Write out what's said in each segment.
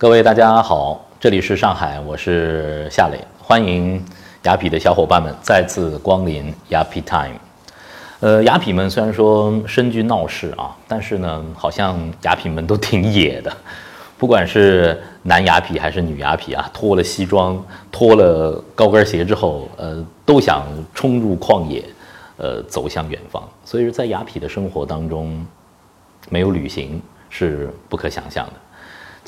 各位大家好，这里是上海，我是夏磊，欢迎雅痞的小伙伴们再次光临雅痞 Time。呃，雅痞们虽然说身居闹市啊，但是呢，好像雅痞们都挺野的，不管是男雅痞还是女雅痞啊，脱了西装、脱了高跟鞋之后，呃，都想冲入旷野，呃，走向远方。所以说，在雅痞的生活当中，没有旅行是不可想象的。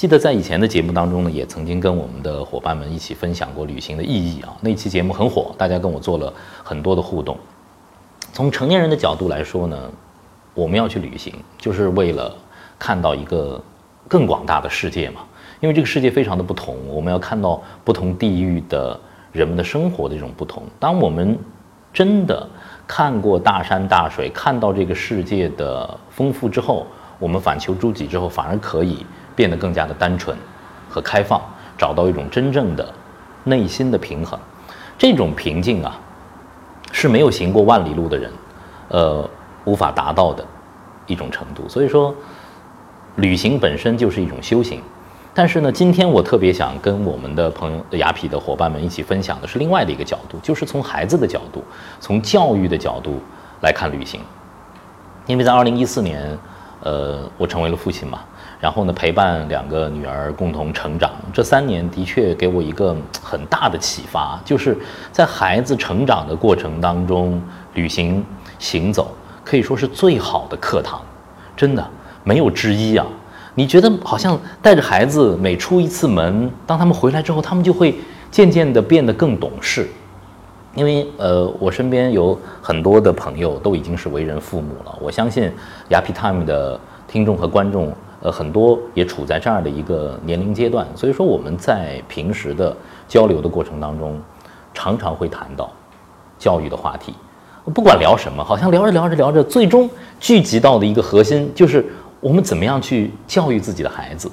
记得在以前的节目当中呢，也曾经跟我们的伙伴们一起分享过旅行的意义啊。那期节目很火，大家跟我做了很多的互动。从成年人的角度来说呢，我们要去旅行，就是为了看到一个更广大的世界嘛。因为这个世界非常的不同，我们要看到不同地域的人们的生活的这种不同。当我们真的看过大山大水，看到这个世界的丰富之后，我们反求诸己之后，反而可以。变得更加的单纯和开放，找到一种真正的内心的平衡。这种平静啊，是没有行过万里路的人，呃，无法达到的一种程度。所以说，旅行本身就是一种修行。但是呢，今天我特别想跟我们的朋友雅痞的伙伴们一起分享的是另外的一个角度，就是从孩子的角度，从教育的角度来看旅行。因为在二零一四年，呃，我成为了父亲嘛。然后呢，陪伴两个女儿共同成长，这三年的确给我一个很大的启发，就是在孩子成长的过程当中，旅行行走可以说是最好的课堂，真的没有之一啊！你觉得好像带着孩子每出一次门，当他们回来之后，他们就会渐渐的变得更懂事，因为呃，我身边有很多的朋友都已经是为人父母了，我相信雅皮 time 的听众和观众。呃，很多也处在这样的一个年龄阶段，所以说我们在平时的交流的过程当中，常常会谈到教育的话题。不管聊什么，好像聊着聊着聊着，最终聚集到的一个核心就是我们怎么样去教育自己的孩子。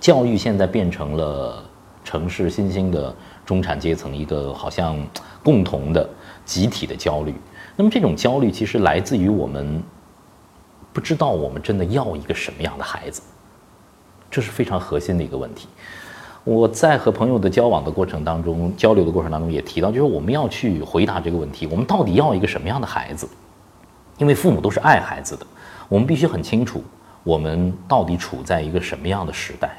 教育现在变成了城市新兴的中产阶层一个好像共同的集体的焦虑。那么这种焦虑其实来自于我们。不知道我们真的要一个什么样的孩子，这是非常核心的一个问题。我在和朋友的交往的过程当中，交流的过程当中也提到，就是我们要去回答这个问题：我们到底要一个什么样的孩子？因为父母都是爱孩子的，我们必须很清楚，我们到底处在一个什么样的时代。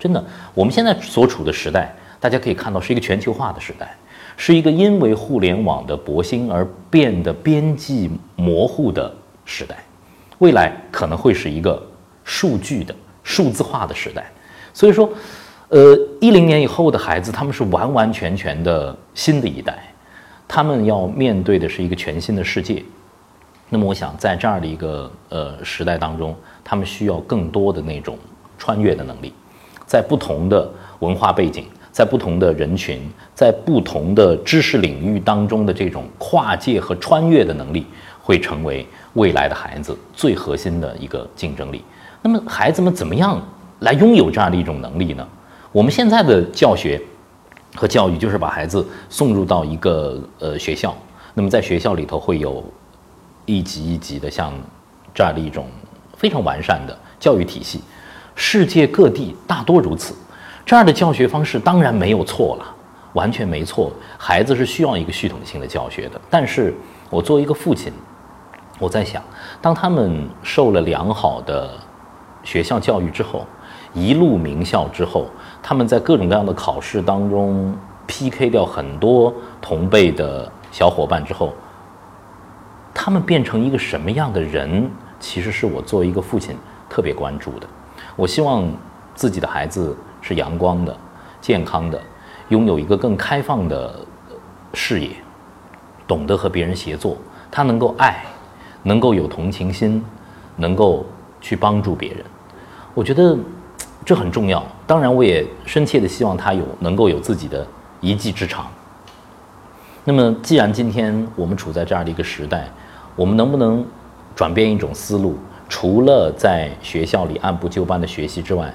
真的，我们现在所处的时代，大家可以看到是一个全球化的时代，是一个因为互联网的博兴而变得边际模糊的时代。未来可能会是一个数据的数字化的时代，所以说，呃，一零年以后的孩子，他们是完完全全的新的一代，他们要面对的是一个全新的世界。那么，我想在这样的一个呃时代当中，他们需要更多的那种穿越的能力，在不同的文化背景，在不同的人群，在不同的知识领域当中的这种跨界和穿越的能力，会成为。未来的孩子最核心的一个竞争力。那么，孩子们怎么样来拥有这样的一种能力呢？我们现在的教学和教育就是把孩子送入到一个呃学校，那么在学校里头会有一级一级的像这样的一种非常完善的教育体系。世界各地大多如此，这样的教学方式当然没有错了，完全没错。孩子是需要一个系统性的教学的。但是我作为一个父亲。我在想，当他们受了良好的学校教育之后，一路名校之后，他们在各种各样的考试当中 PK 掉很多同辈的小伙伴之后，他们变成一个什么样的人？其实是我作为一个父亲特别关注的。我希望自己的孩子是阳光的、健康的，拥有一个更开放的视野，懂得和别人协作，他能够爱。能够有同情心，能够去帮助别人，我觉得这很重要。当然，我也深切的希望他有能够有自己的一技之长。那么，既然今天我们处在这样的一个时代，我们能不能转变一种思路？除了在学校里按部就班的学习之外，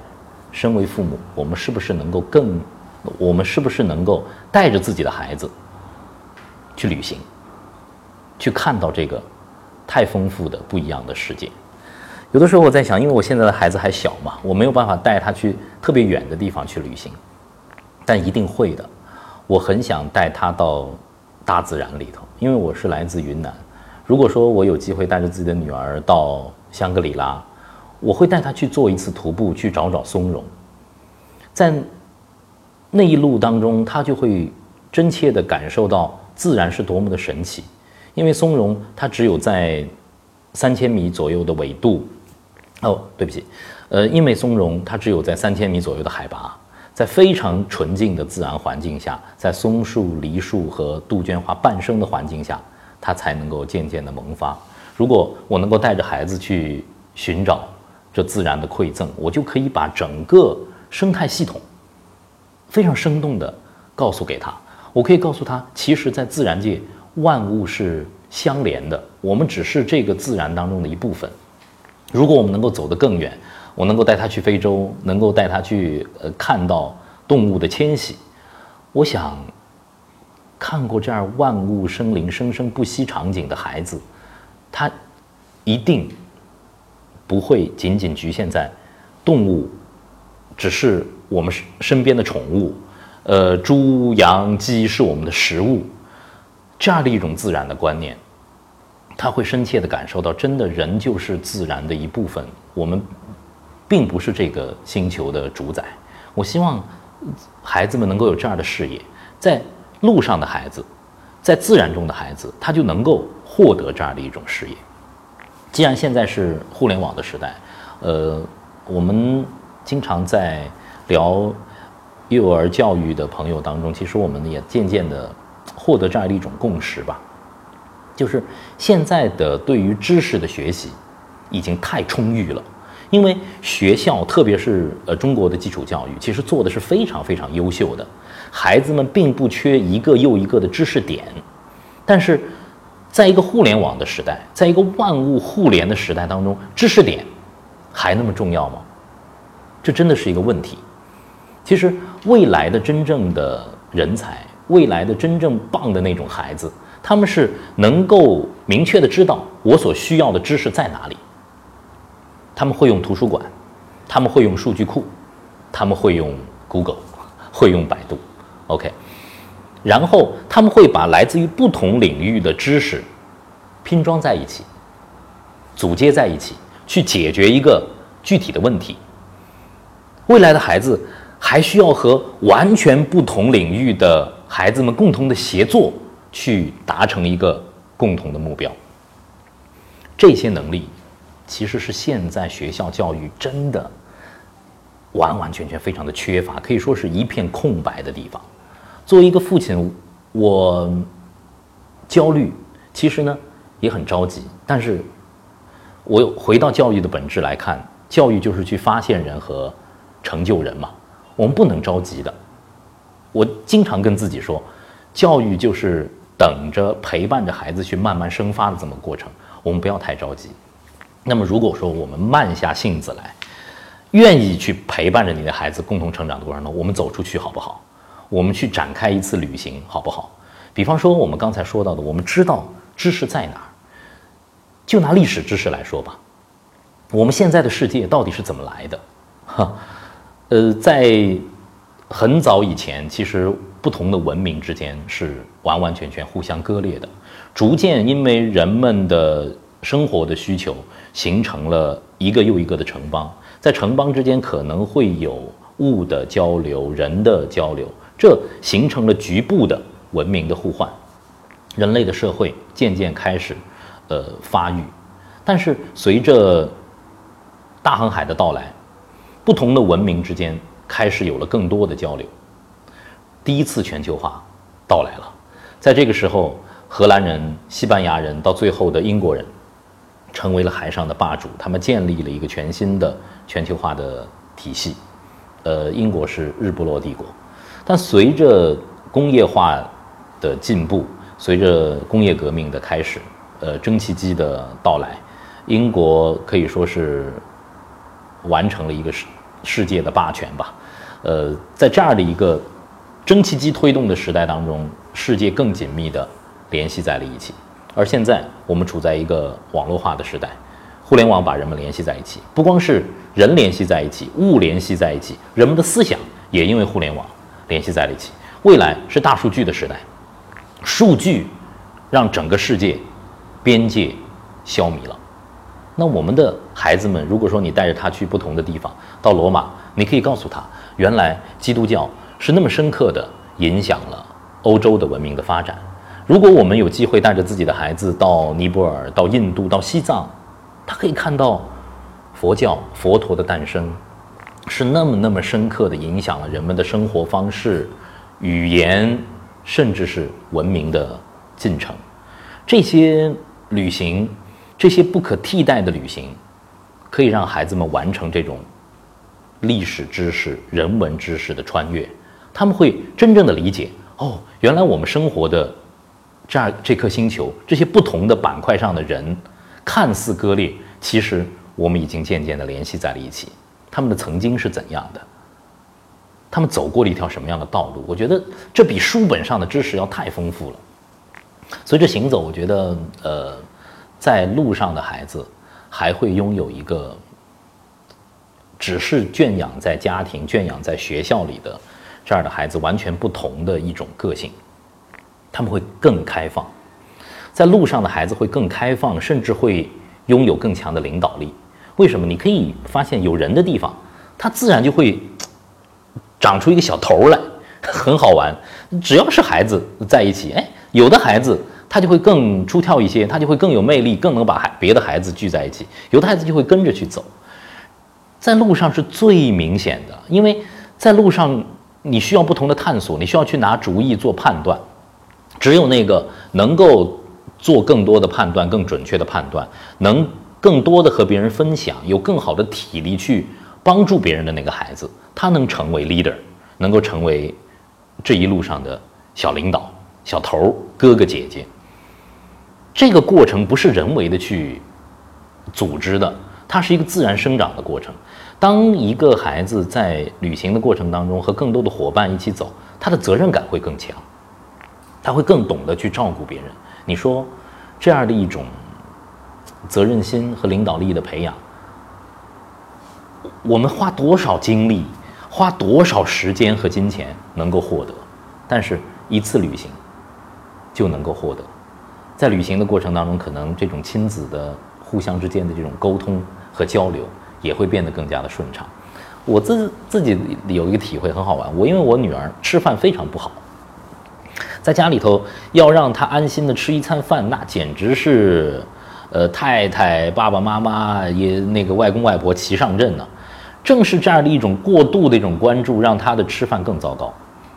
身为父母，我们是不是能够更？我们是不是能够带着自己的孩子去旅行，去看到这个？太丰富的不一样的世界，有的时候我在想，因为我现在的孩子还小嘛，我没有办法带他去特别远的地方去旅行，但一定会的。我很想带他到大自然里头，因为我是来自云南。如果说我有机会带着自己的女儿到香格里拉，我会带她去做一次徒步，去找找松茸。在那一路当中，她就会真切地感受到自然是多么的神奇。因为松茸它只有在三千米左右的纬度。哦，对不起，呃，因为松茸它只有在三千米左右的海拔，在非常纯净的自然环境下，在松树、梨树和杜鹃花伴生的环境下，它才能够渐渐的萌发。如果我能够带着孩子去寻找这自然的馈赠，我就可以把整个生态系统非常生动的告诉给他。我可以告诉他，其实，在自然界，万物是相连的，我们只是这个自然当中的一部分。如果我们能够走得更远，我能够带他去非洲，能够带他去呃看到动物的迁徙，我想，看过这样万物生灵生生不息场景的孩子，他一定不会仅仅局限在动物，只是我们身边的宠物，呃，猪羊鸡是我们的食物，这样的一种自然的观念。他会深切地感受到，真的人就是自然的一部分，我们并不是这个星球的主宰。我希望孩子们能够有这样的视野，在路上的孩子，在自然中的孩子，他就能够获得这样的一种视野。既然现在是互联网的时代，呃，我们经常在聊幼儿教育的朋友当中，其实我们也渐渐地获得这样的一种共识吧。就是现在的对于知识的学习，已经太充裕了，因为学校，特别是呃中国的基础教育，其实做的是非常非常优秀的，孩子们并不缺一个又一个的知识点，但是，在一个互联网的时代，在一个万物互联的时代当中，知识点还那么重要吗？这真的是一个问题。其实未来的真正的人才，未来的真正棒的那种孩子。他们是能够明确的知道我所需要的知识在哪里。他们会用图书馆，他们会用数据库，他们会用 Google，会用百度，OK。然后他们会把来自于不同领域的知识拼装在一起，组接在一起，去解决一个具体的问题。未来的孩子还需要和完全不同领域的孩子们共同的协作。去达成一个共同的目标，这些能力其实是现在学校教育真的完完全全非常的缺乏，可以说是一片空白的地方。作为一个父亲，我焦虑，其实呢也很着急。但是，我回到教育的本质来看，教育就是去发现人和成就人嘛。我们不能着急的。我经常跟自己说，教育就是。等着陪伴着孩子去慢慢生发的这么过程，我们不要太着急。那么如果说我们慢下性子来，愿意去陪伴着你的孩子共同成长的过程中，我们走出去好不好？我们去展开一次旅行好不好？比方说我们刚才说到的，我们知道知识在哪儿，就拿历史知识来说吧，我们现在的世界到底是怎么来的？哈，呃，在很早以前，其实。不同的文明之间是完完全全互相割裂的，逐渐因为人们的生活的需求，形成了一个又一个的城邦，在城邦之间可能会有物的交流、人的交流，这形成了局部的文明的互换，人类的社会渐渐开始，呃发育，但是随着大航海的到来，不同的文明之间开始有了更多的交流。第一次全球化到来了，在这个时候，荷兰人、西班牙人到最后的英国人，成为了海上的霸主。他们建立了一个全新的全球化的体系。呃，英国是日不落帝国，但随着工业化的进步，随着工业革命的开始，呃，蒸汽机的到来，英国可以说是完成了一个世世界的霸权吧。呃，在这样的一个。蒸汽机推动的时代当中，世界更紧密地联系在了一起。而现在，我们处在一个网络化的时代，互联网把人们联系在一起，不光是人联系在一起，物联系在一起，人们的思想也因为互联网联系在了一起。未来是大数据的时代，数据让整个世界边界消弭了。那我们的孩子们，如果说你带着他去不同的地方，到罗马，你可以告诉他，原来基督教是那么深刻的影响了欧洲的文明的发展。如果我们有机会带着自己的孩子到尼泊尔、到印度、到西藏，他可以看到佛教、佛陀的诞生，是那么那么深刻的影响了人们的生活方式、语言，甚至是文明的进程。这些旅行。这些不可替代的旅行，可以让孩子们完成这种历史知识、人文知识的穿越。他们会真正的理解哦，原来我们生活的这样这颗星球，这些不同的板块上的人，看似割裂，其实我们已经渐渐的联系在了一起。他们的曾经是怎样的？他们走过了一条什么样的道路？我觉得这比书本上的知识要太丰富了。所以这行走，我觉得呃。在路上的孩子，还会拥有一个只是圈养在家庭、圈养在学校里的这样的孩子完全不同的一种个性，他们会更开放。在路上的孩子会更开放，甚至会拥有更强的领导力。为什么？你可以发现，有人的地方，他自然就会长出一个小头来，很好玩。只要是孩子在一起，哎，有的孩子。他就会更出挑一些，他就会更有魅力，更能把孩别的孩子聚在一起。有的孩子就会跟着去走，在路上是最明显的，因为在路上你需要不同的探索，你需要去拿主意做判断。只有那个能够做更多的判断、更准确的判断，能更多的和别人分享，有更好的体力去帮助别人的那个孩子，他能成为 leader，能够成为这一路上的小领导、小头、哥哥姐姐。这个过程不是人为的去组织的，它是一个自然生长的过程。当一个孩子在旅行的过程当中和更多的伙伴一起走，他的责任感会更强，他会更懂得去照顾别人。你说这样的一种责任心和领导力的培养，我们花多少精力、花多少时间和金钱能够获得？但是一次旅行就能够获得。在旅行的过程当中，可能这种亲子的互相之间的这种沟通和交流也会变得更加的顺畅。我自自己有一个体会很好玩，我因为我女儿吃饭非常不好，在家里头要让她安心的吃一餐饭，那简直是，呃，太太、爸爸妈妈也那个外公外婆齐上阵呢。正是这样的一种过度的一种关注，让她的吃饭更糟糕。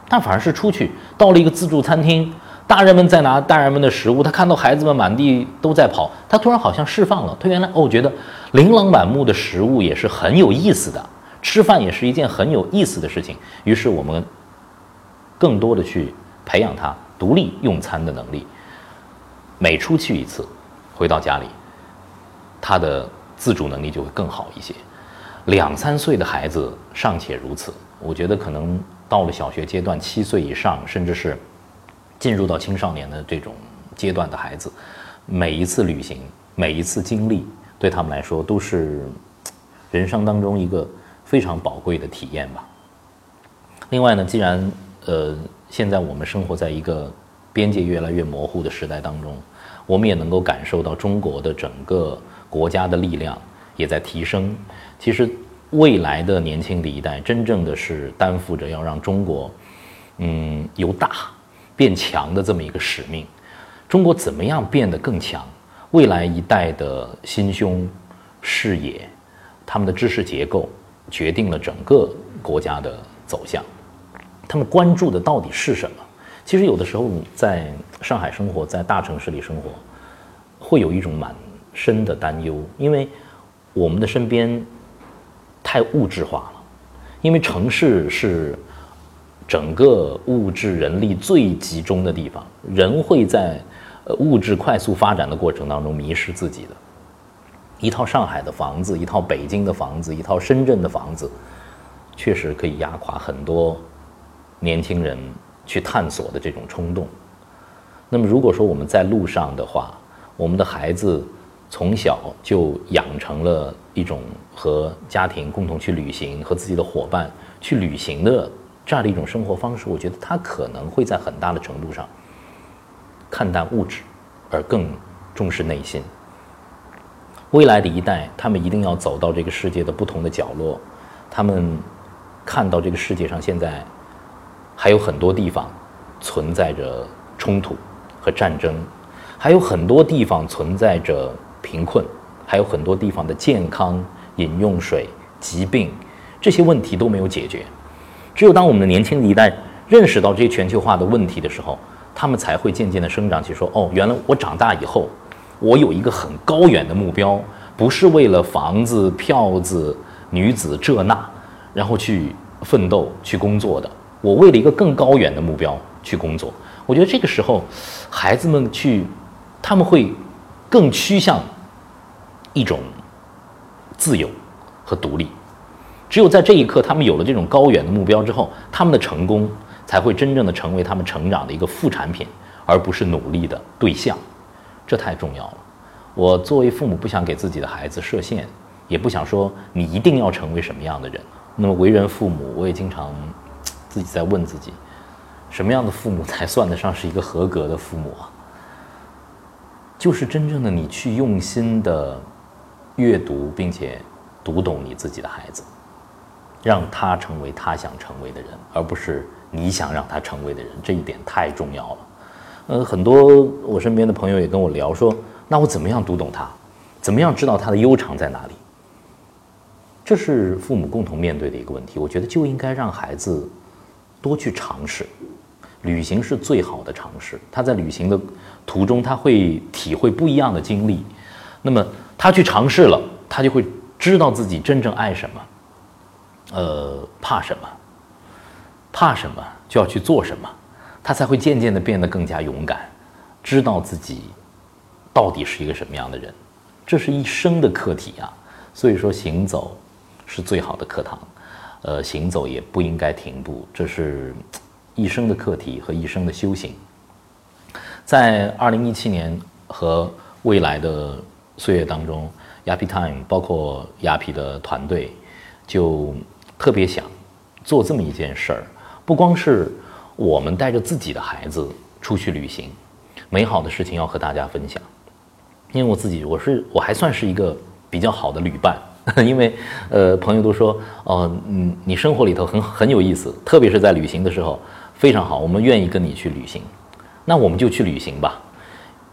但反而是出去到了一个自助餐厅。大人们在拿大人们的食物，他看到孩子们满地都在跑，他突然好像释放了。他原来哦，觉得琳琅满目的食物也是很有意思的，吃饭也是一件很有意思的事情。于是我们更多的去培养他独立用餐的能力。每出去一次，回到家里，他的自主能力就会更好一些。两三岁的孩子尚且如此，我觉得可能到了小学阶段，七岁以上，甚至是。进入到青少年的这种阶段的孩子，每一次旅行，每一次经历，对他们来说都是人生当中一个非常宝贵的体验吧。另外呢，既然呃现在我们生活在一个边界越来越模糊的时代当中，我们也能够感受到中国的整个国家的力量也在提升。其实未来的年轻的一代，真正的是担负着要让中国，嗯，由大。变强的这么一个使命，中国怎么样变得更强？未来一代的心胸、视野，他们的知识结构，决定了整个国家的走向。他们关注的到底是什么？其实有的时候你在上海生活，在大城市里生活，会有一种蛮深的担忧，因为我们的身边太物质化了，因为城市是。整个物质人力最集中的地方，人会在呃物质快速发展的过程当中迷失自己的。一套上海的房子，一套北京的房子，一套深圳的房子，确实可以压垮很多年轻人去探索的这种冲动。那么，如果说我们在路上的话，我们的孩子从小就养成了一种和家庭共同去旅行、和自己的伙伴去旅行的这样的一种生活方式，我觉得他可能会在很大的程度上看淡物质，而更重视内心。未来的一代，他们一定要走到这个世界的不同的角落，他们看到这个世界上现在还有很多地方存在着冲突和战争，还有很多地方存在着。贫困，还有很多地方的健康、饮用水、疾病，这些问题都没有解决。只有当我们的年轻一代认识到这些全球化的问题的时候，他们才会渐渐的生长起，说：“哦，原来我长大以后，我有一个很高远的目标，不是为了房子、票子、女子这那，然后去奋斗、去工作的。我为了一个更高远的目标去工作。我觉得这个时候，孩子们去，他们会更趋向。”一种自由和独立，只有在这一刻，他们有了这种高远的目标之后，他们的成功才会真正的成为他们成长的一个副产品，而不是努力的对象。这太重要了。我作为父母，不想给自己的孩子设限，也不想说你一定要成为什么样的人。那么，为人父母，我也经常自己在问自己，什么样的父母才算得上是一个合格的父母啊？就是真正的你去用心的。阅读并且读懂你自己的孩子，让他成为他想成为的人，而不是你想让他成为的人。这一点太重要了。呃，很多我身边的朋友也跟我聊说，那我怎么样读懂他？怎么样知道他的优长在哪里？这是父母共同面对的一个问题。我觉得就应该让孩子多去尝试，旅行是最好的尝试。他在旅行的途中，他会体会不一样的经历。那么。他去尝试了，他就会知道自己真正爱什么，呃，怕什么，怕什么就要去做什么，他才会渐渐的变得更加勇敢，知道自己到底是一个什么样的人，这是一生的课题啊。所以说，行走是最好的课堂，呃，行走也不应该停步，这是一生的课题和一生的修行。在二零一七年和未来的。岁月当中，Yapi Time 包括 Yapi 的团队，就特别想做这么一件事儿，不光是我们带着自己的孩子出去旅行，美好的事情要和大家分享。因为我自己，我是我还算是一个比较好的旅伴，因为呃朋友都说，哦，嗯，你生活里头很很有意思，特别是在旅行的时候非常好，我们愿意跟你去旅行，那我们就去旅行吧，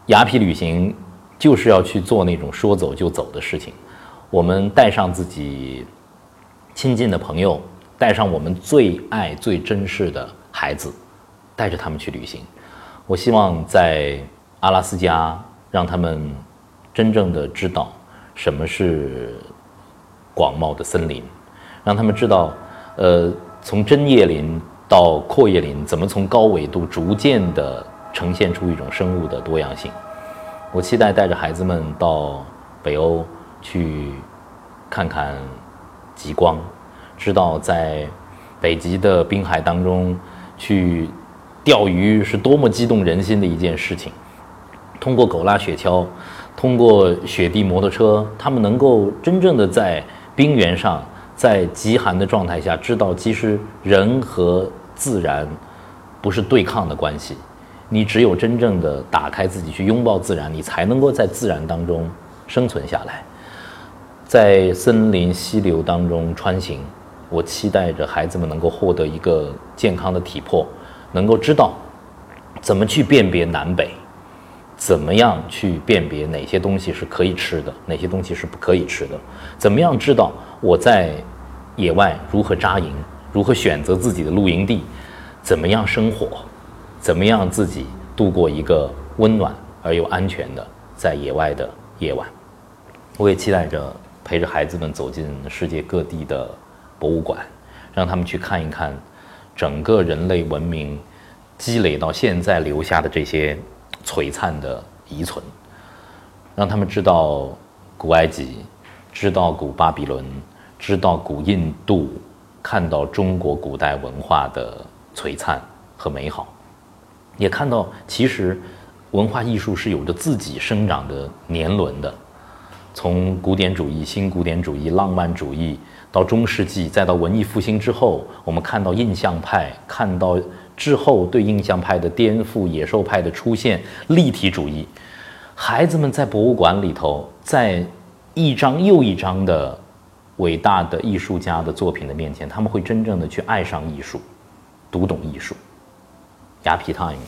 雅痞旅行。就是要去做那种说走就走的事情，我们带上自己亲近的朋友，带上我们最爱、最珍视的孩子，带着他们去旅行。我希望在阿拉斯加，让他们真正的知道什么是广袤的森林，让他们知道，呃，从针叶林到阔叶林，怎么从高纬度逐渐的呈现出一种生物的多样性。我期待带着孩子们到北欧去看看极光，知道在北极的冰海当中去钓鱼是多么激动人心的一件事情。通过狗拉雪橇，通过雪地摩托车，他们能够真正的在冰原上，在极寒的状态下，知道其实人和自然不是对抗的关系。你只有真正的打开自己去拥抱自然，你才能够在自然当中生存下来，在森林溪流当中穿行。我期待着孩子们能够获得一个健康的体魄，能够知道怎么去辨别南北，怎么样去辨别哪些东西是可以吃的，哪些东西是不可以吃的，怎么样知道我在野外如何扎营，如何选择自己的露营地，怎么样生火。怎么样自己度过一个温暖而又安全的在野外的夜晚？我也期待着陪着孩子们走进世界各地的博物馆，让他们去看一看整个人类文明积累到现在留下的这些璀璨的遗存，让他们知道古埃及，知道古巴比伦，知道古印度，看到中国古代文化的璀璨和美好。也看到，其实文化艺术是有着自己生长的年轮的。从古典主义、新古典主义、浪漫主义到中世纪，再到文艺复兴之后，我们看到印象派，看到之后对印象派的颠覆、野兽派的出现、立体主义。孩子们在博物馆里头，在一张又一张的伟大的艺术家的作品的面前，他们会真正的去爱上艺术，读懂艺术。雅痞 time，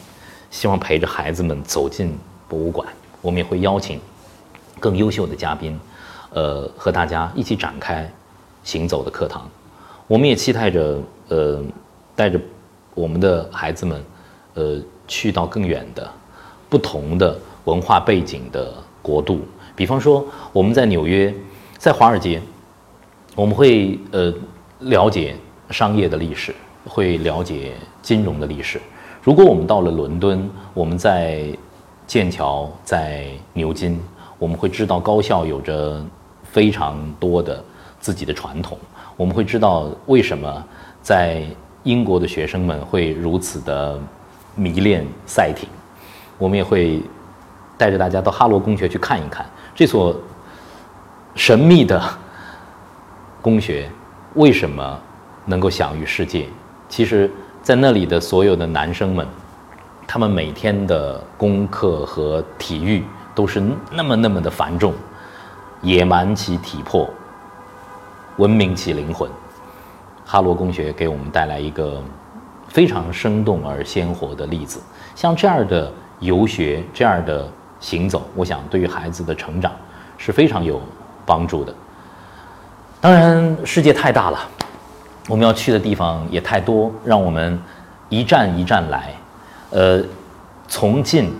希望陪着孩子们走进博物馆。我们也会邀请更优秀的嘉宾，呃，和大家一起展开行走的课堂。我们也期待着，呃，带着我们的孩子们，呃，去到更远的、不同的文化背景的国度。比方说，我们在纽约，在华尔街，我们会呃了解商业的历史，会了解金融的历史。如果我们到了伦敦，我们在剑桥，在牛津，我们会知道高校有着非常多的自己的传统。我们会知道为什么在英国的学生们会如此的迷恋赛艇。我们也会带着大家到哈罗公学去看一看。这所神秘的公学为什么能够享誉世界？其实，在那里的所有的男生们，他们每天的功课和体育都是那么那么的繁重，野蛮其体魄，文明其灵魂。哈罗公学给我们带来一个非常生动而鲜活的例子。像这样的游学，这样的。行走，我想对于孩子的成长是非常有帮助的。当然，世界太大了，我们要去的地方也太多，让我们一站一站来，呃，从近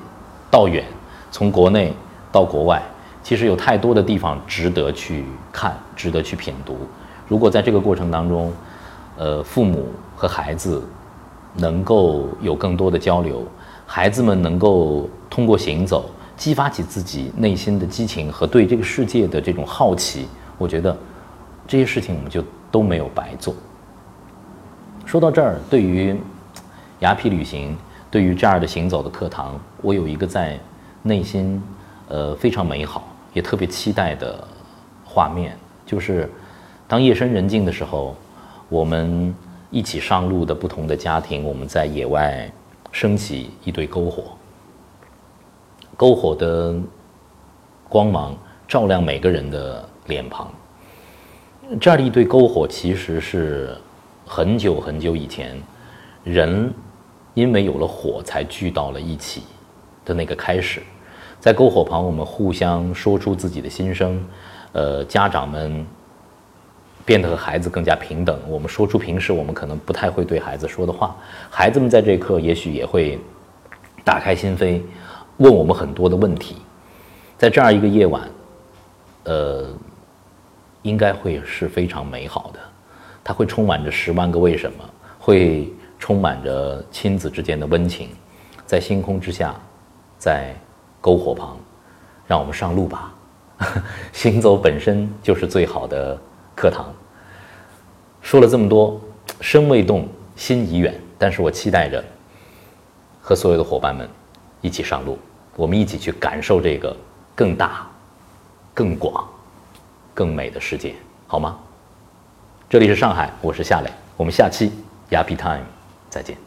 到远，从国内到国外，其实有太多的地方值得去看，值得去品读。如果在这个过程当中，呃，父母和孩子能够有更多的交流，孩子们能够通过行走。激发起自己内心的激情和对这个世界的这种好奇，我觉得这些事情我们就都没有白做。说到这儿，对于 雅痞旅行，对于这样的行走的课堂，我有一个在内心呃非常美好也特别期待的画面，就是当夜深人静的时候，我们一起上路的不同的家庭，我们在野外升起一堆篝火。篝火的光芒照亮每个人的脸庞。这样的一堆篝火，其实是很久很久以前人因为有了火才聚到了一起的那个开始。在篝火旁，我们互相说出自己的心声。呃，家长们变得和孩子更加平等。我们说出平时我们可能不太会对孩子说的话。孩子们在这一刻也许也会打开心扉。问我们很多的问题，在这样一个夜晚，呃，应该会是非常美好的。它会充满着十万个为什么，会充满着亲子之间的温情。在星空之下，在篝火旁，让我们上路吧。行走本身就是最好的课堂。说了这么多，身未动，心已远。但是我期待着和所有的伙伴们。一起上路，我们一起去感受这个更大、更广、更美的世界，好吗？这里是上海，我是夏磊，我们下期 Yappy Time 再见。